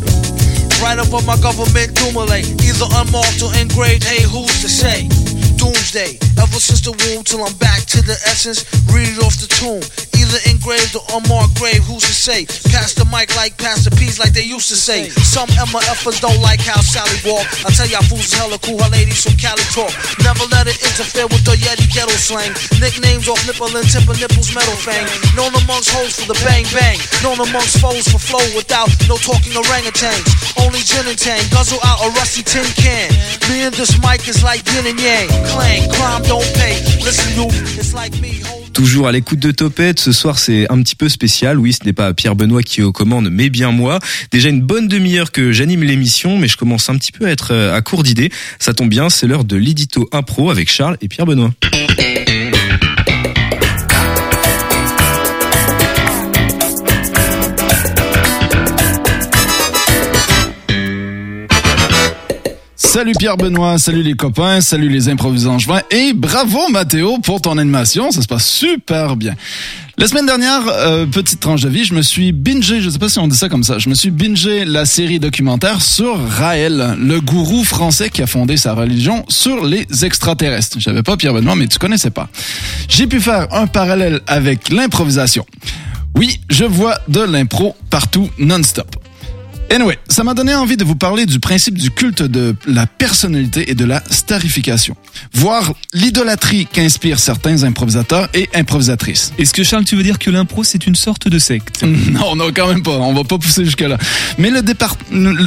Right up on my government accumulate, either unmarked or engraved. Hey, who's to say? Doomsday. Ever since the womb till I'm back to the essence. Read it off the tomb. Either engraved or unmarked grave. Who's to say? Pass the mic like pass the like they used to say. Some MFers don't like how Sally walk. I tell y'all fools is hella cool. Her ladies from Cali talk. Never let it interfere with the Yeti ghetto slang. Nicknames off nipple and tip of nipples metal fang. Known amongst hoes for the bang bang. Known amongst foes for flow without no talking orangutans. Only gin and tang. Guzzle out a rusty tin can. Me and this mic is like yin and yang. Clang, crime don't pay. Listen, you, it's like me. Toujours à l'écoute de Topette, ce soir c'est un petit peu spécial. Oui, ce n'est pas Pierre Benoît qui est aux commandes, mais bien moi. Déjà une bonne demi-heure que j'anime l'émission, mais je commence un petit peu à être euh, à court d'idées. Ça tombe bien, c'est l'heure de l'édito impro avec Charles et Pierre Benoît. Salut Pierre Benoît, salut les copains, salut les improvisants angevins et bravo Mathéo pour ton animation, ça se passe super bien. La semaine dernière, euh, petite tranche de vie, je me suis bingé, je sais pas si on dit ça comme ça, je me suis bingé la série documentaire sur Raël, le gourou français qui a fondé sa religion sur les extraterrestres. J'avais pas Pierre Benoît, mais tu connaissais pas. J'ai pu faire un parallèle avec l'improvisation. Oui, je vois de l'impro partout non-stop. Anyway, ça m'a donné envie de vous parler du principe du culte de la personnalité et de la starification. Voir l'idolâtrie qu'inspirent certains improvisateurs et improvisatrices. Est-ce que Charles, tu veux dire que l'impro c'est une sorte de secte? Non, non, quand même pas. On va pas pousser jusque là. Mais le départ,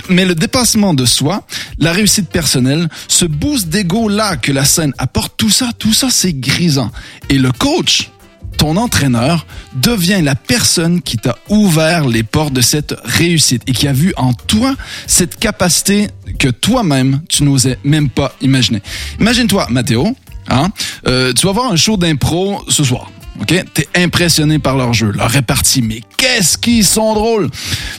mais le dépassement de soi, la réussite personnelle, ce boost d'ego là que la scène apporte, tout ça, tout ça, c'est grisant. Et le coach, ton entraîneur devient la personne qui t'a ouvert les portes de cette réussite et qui a vu en toi cette capacité que toi-même tu n'osais même pas imaginer. Imagine-toi, Mathéo, hein, euh, tu vas voir un show d'impro ce soir. OK? T'es impressionné par leur jeu, leur répartie, mais qu'est-ce qu'ils sont drôles!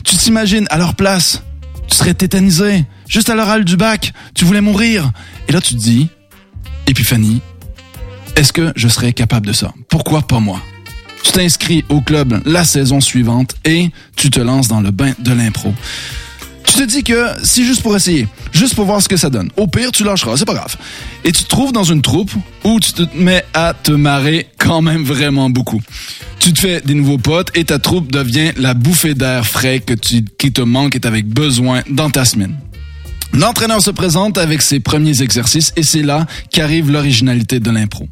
Tu t'imagines à leur place, tu serais tétanisé, juste à l'oral du bac, tu voulais mourir. Et là, tu te dis, Épiphanie, est-ce que je serais capable de ça? Pourquoi pas moi? Tu t'inscris au club la saison suivante et tu te lances dans le bain de l'impro. Tu te dis que c'est juste pour essayer, juste pour voir ce que ça donne. Au pire, tu lâcheras, c'est pas grave. Et tu te trouves dans une troupe où tu te mets à te marrer quand même vraiment beaucoup. Tu te fais des nouveaux potes et ta troupe devient la bouffée d'air frais qui te manque et avec besoin dans ta semaine. L'entraîneur se présente avec ses premiers exercices et c'est là qu'arrive l'originalité de l'impro.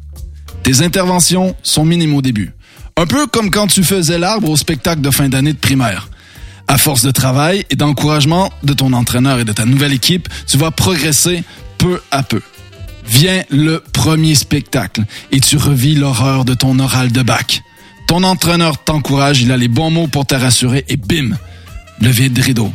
Tes interventions sont minimes au début. Un peu comme quand tu faisais l'arbre au spectacle de fin d'année de primaire. À force de travail et d'encouragement de ton entraîneur et de ta nouvelle équipe, tu vas progresser peu à peu. Vient le premier spectacle et tu revis l'horreur de ton oral de bac. Ton entraîneur t'encourage, il a les bons mots pour te rassurer et bim, le vide rideau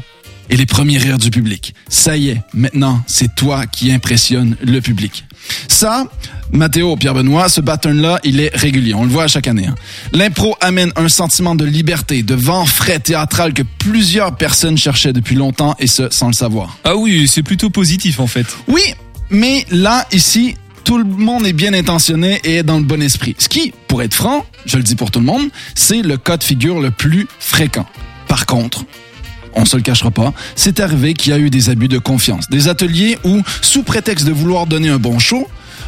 et les premiers rires du public. Ça y est, maintenant, c'est toi qui impressionne le public. Ça, Mathéo, Pierre Benoît, ce pattern-là, il est régulier. On le voit à chaque année. hein. L'impro amène un sentiment de liberté, de vent frais théâtral que plusieurs personnes cherchaient depuis longtemps et ce, sans le savoir. Ah oui, c'est plutôt positif en fait. Oui, mais là, ici, tout le monde est bien intentionné et est dans le bon esprit. Ce qui, pour être franc, je le dis pour tout le monde, c'est le cas de figure le plus fréquent. Par contre, on se le cachera pas, c'est arrivé qu'il y a eu des abus de confiance. Des ateliers où, sous prétexte de vouloir donner un bon show,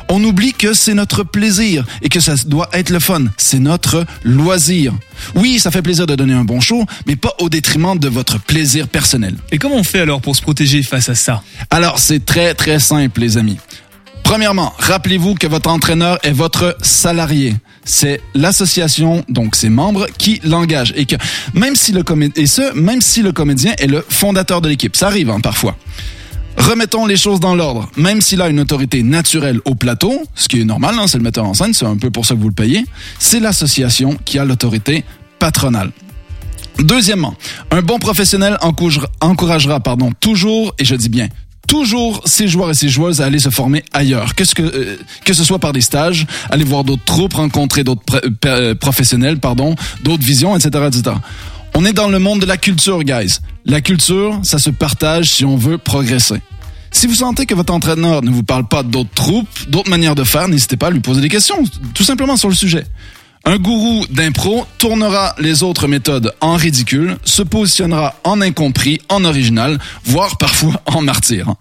on oublie que c'est notre plaisir et que ça doit être le fun. C'est notre loisir. Oui, ça fait plaisir de donner un bon show, mais pas au détriment de votre plaisir personnel. Et comment on fait alors pour se protéger face à ça? Alors, c'est très très simple, les amis. Premièrement, rappelez-vous que votre entraîneur est votre salarié. C'est l'association, donc ses membres, qui l'engagent. Et que même si le et ce, même si le comédien est le fondateur de l'équipe. Ça arrive, hein, parfois. Remettons les choses dans l'ordre. Même s'il a une autorité naturelle au plateau, ce qui est normal, hein, c'est le metteur en scène, c'est un peu pour ça que vous le payez, c'est l'association qui a l'autorité patronale. Deuxièmement, un bon professionnel encouragera pardon, toujours, et je dis bien toujours ses joueurs et ses joueuses à aller se former ailleurs, ce, que, euh, que ce soit par des stages, aller voir d'autres troupes, rencontrer d'autres pr- euh, professionnels, pardon, d'autres visions, etc., etc. On est dans le monde de la culture, guys. La culture, ça se partage si on veut progresser. Si vous sentez que votre entraîneur ne vous parle pas d'autres troupes, d'autres manières de faire, n'hésitez pas à lui poser des questions, tout simplement sur le sujet. Un gourou d'impro tournera les autres méthodes en ridicule, se positionnera en incompris, en original, voire parfois en martyr.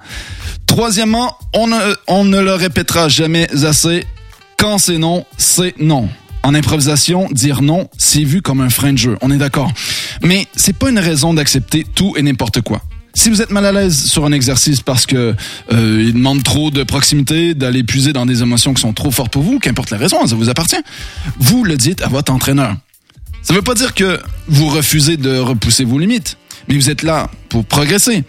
Troisièmement, on ne, le répétera jamais assez, quand c'est non, c'est non. En improvisation, dire non, c'est vu comme un frein de jeu. On est d'accord. Mais c'est pas une raison d'accepter tout et n'importe quoi. Si vous êtes mal à l'aise sur un exercice parce que euh, il demande trop de proximité, d'aller puiser dans des émotions qui sont trop fortes pour vous, qu'importe la raison, ça vous appartient. Vous le dites à votre entraîneur. Ça veut pas dire que vous refusez de repousser vos limites, mais vous êtes là pour progresser.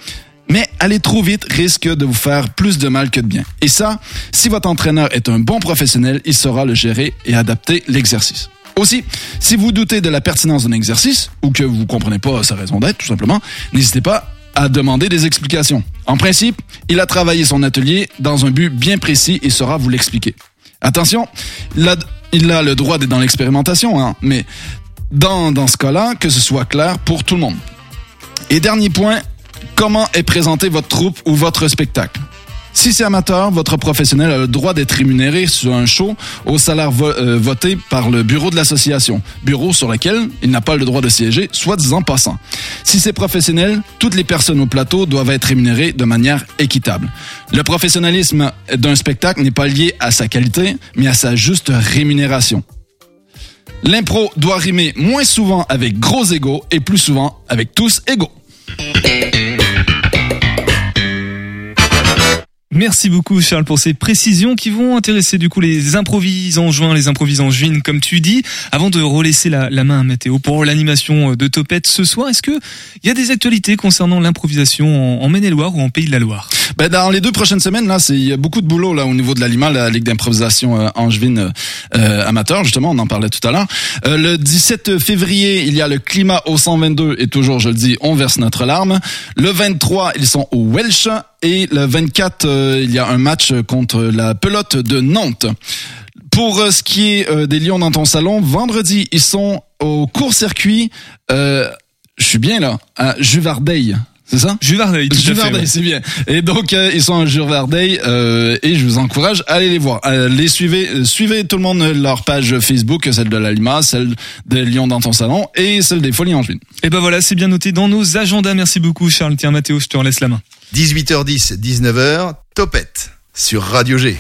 Mais aller trop vite risque de vous faire plus de mal que de bien. Et ça, si votre entraîneur est un bon professionnel, il saura le gérer et adapter l'exercice. Aussi, si vous doutez de la pertinence d'un exercice ou que vous comprenez pas sa raison d'être, tout simplement, n'hésitez pas à demander des explications. En principe, il a travaillé son atelier dans un but bien précis et saura vous l'expliquer. Attention, il a, il a le droit d'être dans l'expérimentation, hein, mais dans, dans ce cas-là, que ce soit clair pour tout le monde. Et dernier point, comment est présenté votre troupe ou votre spectacle? Si c'est amateur, votre professionnel a le droit d'être rémunéré sur un show au salaire euh, voté par le bureau de l'association, bureau sur lequel il n'a pas le droit de siéger, soit disant passant. Si c'est professionnel, toutes les personnes au plateau doivent être rémunérées de manière équitable. Le professionnalisme d'un spectacle n'est pas lié à sa qualité, mais à sa juste rémunération. L'impro doit rimer moins souvent avec gros égaux et plus souvent avec tous égaux. Merci beaucoup Charles pour ces précisions qui vont intéresser du coup les improvisants juin, les improvisants juin comme tu dis. Avant de relaisser la, la main à Mathéo pour l'animation de Topette ce soir, est-ce que il y a des actualités concernant l'improvisation en, en Maine-et-Loire ou en Pays de la Loire? Ben dans les deux prochaines semaines là, il y a beaucoup de boulot là au niveau de la LIMA, la Ligue d'improvisation euh, angevine euh, amateur justement, on en parlait tout à l'heure. Euh, le 17 février, il y a le climat au 122 et toujours je le dis, on verse notre larme. Le 23, ils sont au Welsh et le 24, euh, il y a un match contre la pelote de Nantes. Pour euh, ce qui est euh, des Lions dans ton salon, vendredi, ils sont au court-circuit. Euh, je suis bien là, à Juvardeil. C'est ça? Juvardeil, Juvardeil, c'est bien. Et donc euh, ils sont à Juvardeil euh, et je vous encourage à aller les voir. Euh, les suivez, euh, suivez tout le monde leur page Facebook, celle de la Lima, celle de Lyon dans ton salon et celle des Folies Angevines. Et ben voilà, c'est bien noté dans nos agendas. Merci beaucoup Charles. Tiens Mathéo, je te relaisse la main. 18h10, 19h, Topette sur Radio G.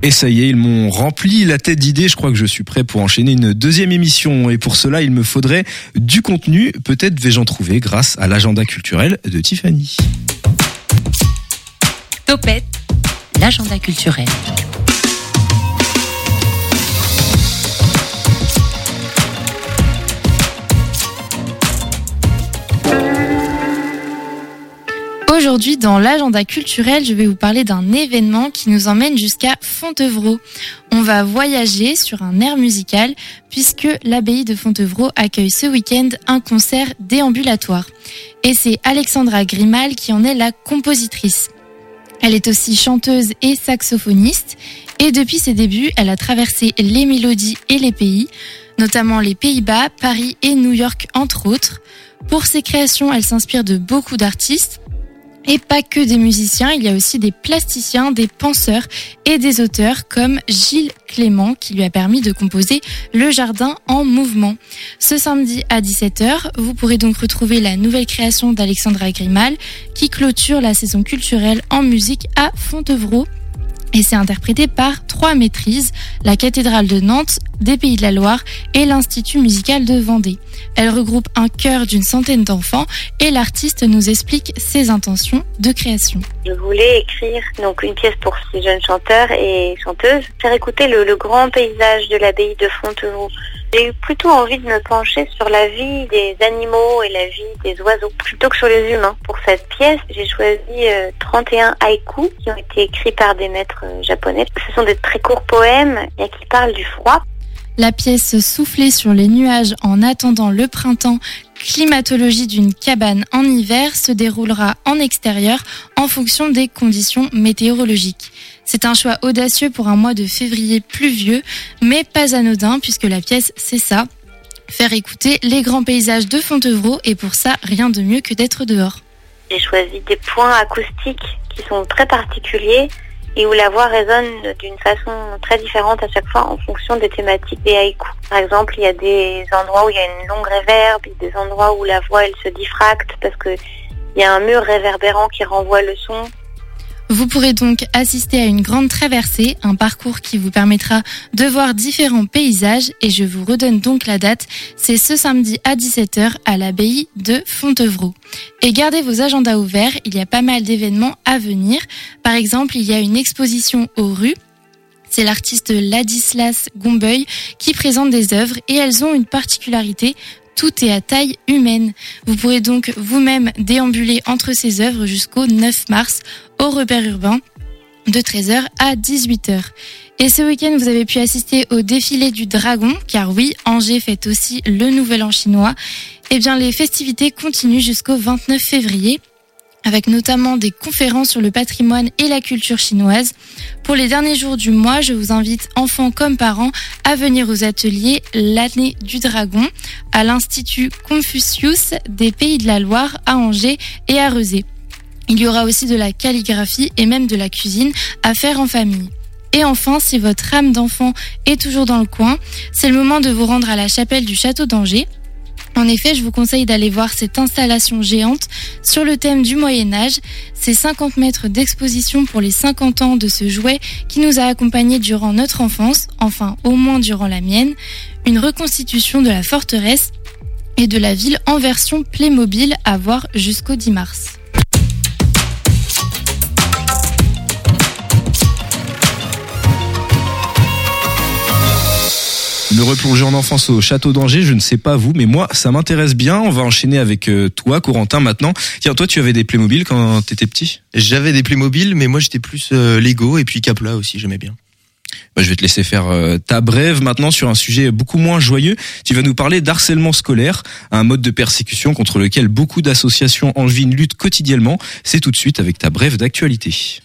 Et ça y est, ils m'ont rempli la tête d'idées. Je crois que je suis prêt pour enchaîner une deuxième émission. Et pour cela, il me faudrait du contenu. Peut-être vais-je en trouver grâce à l'agenda culturel de Tiffany. Topette, l'agenda culturel. Aujourd'hui, dans l'agenda culturel, je vais vous parler d'un événement qui nous emmène jusqu'à Fontevraud. On va voyager sur un air musical puisque l'abbaye de Fontevraud accueille ce week-end un concert déambulatoire. Et c'est Alexandra Grimal qui en est la compositrice. Elle est aussi chanteuse et saxophoniste et depuis ses débuts, elle a traversé les mélodies et les pays, notamment les Pays-Bas, Paris et New York entre autres. Pour ses créations, elle s'inspire de beaucoup d'artistes et pas que des musiciens, il y a aussi des plasticiens, des penseurs et des auteurs comme Gilles Clément qui lui a permis de composer Le Jardin en mouvement. Ce samedi à 17h, vous pourrez donc retrouver la nouvelle création d'Alexandra Grimal qui clôture la saison culturelle en musique à Fontevraud. Et c'est interprété par trois maîtrises, la cathédrale de Nantes, des Pays de la Loire et l'Institut musical de Vendée. Elle regroupe un chœur d'une centaine d'enfants et l'artiste nous explique ses intentions de création. Je voulais écrire donc une pièce pour ces jeunes chanteurs et chanteuses, faire écouter le, grand paysage de l'abbaye de Fontevraud. J'ai eu plutôt envie de me pencher sur la vie des animaux et la vie des oiseaux plutôt que sur les humains. Pour cette pièce, j'ai choisi euh, 31 haïkus qui ont été écrits par des maîtres euh, japonais. Ce sont des très courts poèmes et qui parlent du froid. La pièce Souffler sur les nuages en attendant le printemps, climatologie d'une cabane en hiver se déroulera en extérieur en fonction des conditions météorologiques. C'est un choix audacieux pour un mois de février pluvieux, mais pas anodin puisque la pièce c'est ça. Faire écouter les grands paysages de Fontevraud et pour ça rien de mieux que d'être dehors. J'ai choisi des points acoustiques qui sont très particuliers et où la voix résonne d'une façon très différente à chaque fois en fonction des thématiques des haïkus. Par exemple, il y a des endroits où il y a une longue réverbe, des endroits où la voix elle se diffracte parce que il y a un mur réverbérant qui renvoie le son. Vous pourrez donc assister à une grande traversée, un parcours qui vous permettra de voir différents paysages et je vous redonne donc la date, c'est ce samedi à 17h à l'abbaye de Fontevraud. Et gardez vos agendas ouverts, il y a pas mal d'événements à venir. Par exemple, il y a une exposition aux rues c'est l'artiste Ladislas Gombeuil qui présente des œuvres et elles ont une particularité. Tout est à taille humaine. Vous pourrez donc vous-même déambuler entre ces œuvres jusqu'au 9 mars au repère urbain de 13h à 18h. Et ce week-end, vous avez pu assister au défilé du dragon, car oui, Angers fête aussi le nouvel an chinois. Eh bien, les festivités continuent jusqu'au 29 février avec notamment des conférences sur le patrimoine et la culture chinoise. Pour les derniers jours du mois, je vous invite, enfants comme parents, à venir aux ateliers L'année du dragon à l'Institut Confucius des Pays de la Loire à Angers et à Rezé. Il y aura aussi de la calligraphie et même de la cuisine à faire en famille. Et enfin, si votre âme d'enfant est toujours dans le coin, c'est le moment de vous rendre à la chapelle du château d'Angers. En effet, je vous conseille d'aller voir cette installation géante sur le thème du Moyen Âge. C'est 50 mètres d'exposition pour les 50 ans de ce jouet qui nous a accompagnés durant notre enfance, enfin au moins durant la mienne. Une reconstitution de la forteresse et de la ville en version Playmobil à voir jusqu'au 10 mars. Me replonger en enfance au château d'Angers, je ne sais pas vous, mais moi, ça m'intéresse bien. On va enchaîner avec euh, toi, Corentin, maintenant. Tiens, toi, tu avais des Playmobil quand t'étais petit? J'avais des Playmobil, mais moi j'étais plus euh, Lego et puis Capla aussi, j'aimais bien. Bah, je vais te laisser faire euh, ta brève maintenant sur un sujet beaucoup moins joyeux. Tu vas nous parler d'harcèlement scolaire, un mode de persécution contre lequel beaucoup d'associations angevines luttent quotidiennement. C'est tout de suite avec ta brève d'actualité.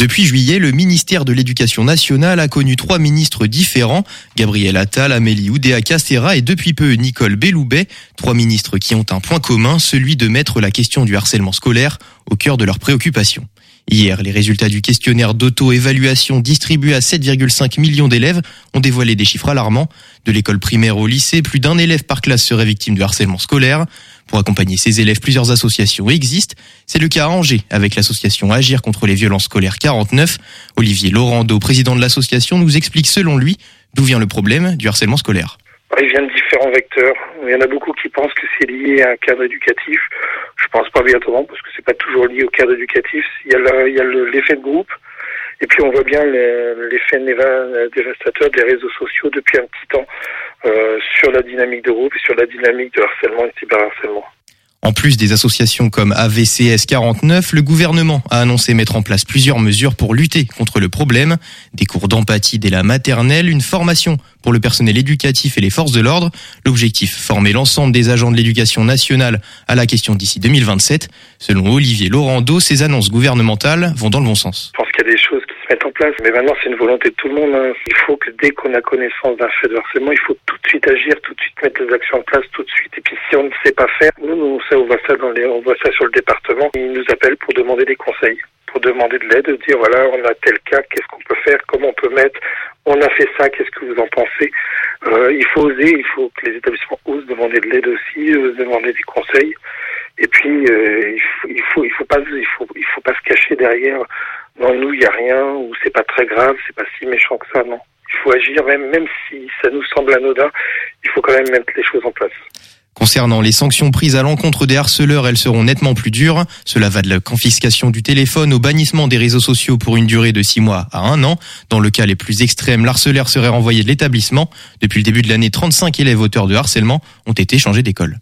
Depuis juillet, le ministère de l'Éducation nationale a connu trois ministres différents, Gabriel Attal, Amélie Oudéa-Castéra et depuis peu Nicole Belloubet, trois ministres qui ont un point commun, celui de mettre la question du harcèlement scolaire au cœur de leurs préoccupations. Hier, les résultats du questionnaire d'auto-évaluation distribué à 7,5 millions d'élèves ont dévoilé des chiffres alarmants. De l'école primaire au lycée, plus d'un élève par classe serait victime de harcèlement scolaire. Pour accompagner ces élèves, plusieurs associations existent. C'est le cas à Angers, avec l'association Agir contre les violences scolaires 49. Olivier Laurando, président de l'association, nous explique selon lui d'où vient le problème du harcèlement scolaire. Il vient de différents vecteurs. Il y en a beaucoup qui pensent que c'est lié à un cadre éducatif. Je pense pas obligatoirement parce que c'est pas toujours lié au cadre éducatif. Il y a l'effet de groupe. Et puis on voit bien le- l'effet dévastateur des réseaux sociaux depuis un petit temps sur la dynamique de groupe et sur la dynamique de harcèlement et cyberharcèlement. En plus des associations comme AVCS 49, le gouvernement a annoncé mettre en place plusieurs mesures pour lutter contre le problème. Des cours d'empathie dès la maternelle, une formation pour le personnel éducatif et les forces de l'ordre. L'objectif, former l'ensemble des agents de l'éducation nationale à la question d'ici 2027. Selon Olivier Laurando, ces annonces gouvernementales vont dans le bon sens. Je pense qu'il y a des choses qui se mettent en place, mais maintenant c'est une volonté de tout le monde. hein. Il faut que dès qu'on a connaissance d'un fait de harcèlement, il faut tout de suite agir, tout de suite mettre les actions en place, tout de suite. Et puis si on ne sait pas faire, nous, on voit ça dans les, on voit ça sur le département. Ils nous appellent pour demander des conseils, pour demander de l'aide, de dire voilà, on a tel cas, qu'est-ce qu'on peut faire, comment on peut mettre. On a fait ça, qu'est-ce que vous en pensez Euh, Il faut oser, il faut que les établissements osent demander de l'aide aussi, osent demander des conseils. Et puis euh, il, faut, il faut il faut pas il faut il faut pas se cacher derrière. Non, nous il y a rien ou c'est pas très grave, c'est pas si méchant que ça. Non, il faut agir même même si ça nous semble anodin. Il faut quand même mettre les choses en place. Concernant les sanctions prises à l'encontre des harceleurs, elles seront nettement plus dures. Cela va de la confiscation du téléphone au bannissement des réseaux sociaux pour une durée de 6 mois à 1 an. Dans le cas les plus extrêmes, l'harceleur serait renvoyé de l'établissement. Depuis le début de l'année, 35 élèves auteurs de harcèlement ont été changés d'école.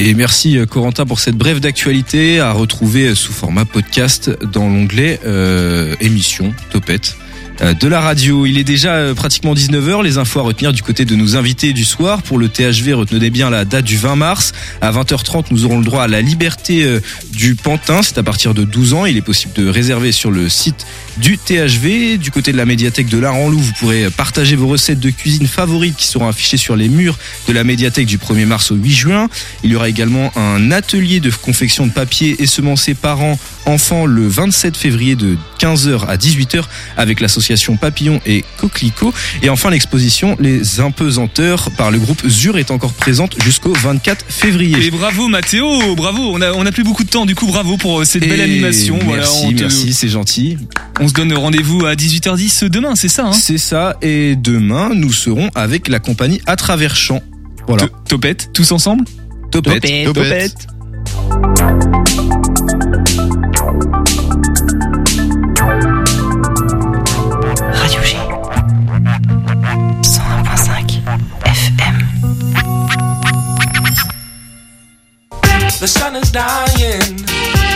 Et merci euh, Corentin pour cette brève d'actualité à retrouver sous format podcast dans l'onglet euh, émission Topette de la radio. Il est déjà euh, pratiquement 19h. Les infos à retenir du côté de nos invités du soir. Pour le THV, retenez bien la date du 20 mars. À 20h30, nous aurons le droit à la liberté euh, du Pantin. C'est à partir de 12 ans. Il est possible de réserver sur le site du THV. Du côté de la médiathèque de Laranlou, vous pourrez partager vos recettes de cuisine favorites qui seront affichées sur les murs de la médiathèque du 1er mars au 8 juin. Il y aura également un atelier de confection de papier et semencé parents enfants le 27 février de 15h à 18h avec l'association Papillon et Coquelicot. Et enfin, l'exposition Les Impesanteurs par le groupe ZUR est encore présente jusqu'au 24 février. Et bravo Mathéo, bravo. On a, on a plus beaucoup de temps, du coup bravo pour euh, cette belle animation. Merci, on te- merci, c'est gentil. On se donne rendez-vous à 18h10 demain, c'est ça hein? C'est ça. Et demain, nous serons avec la compagnie À travers champs. Voilà. Topette, tous ensemble? Topette. Topette. Radio G. 101.5 FM. The sun is dying.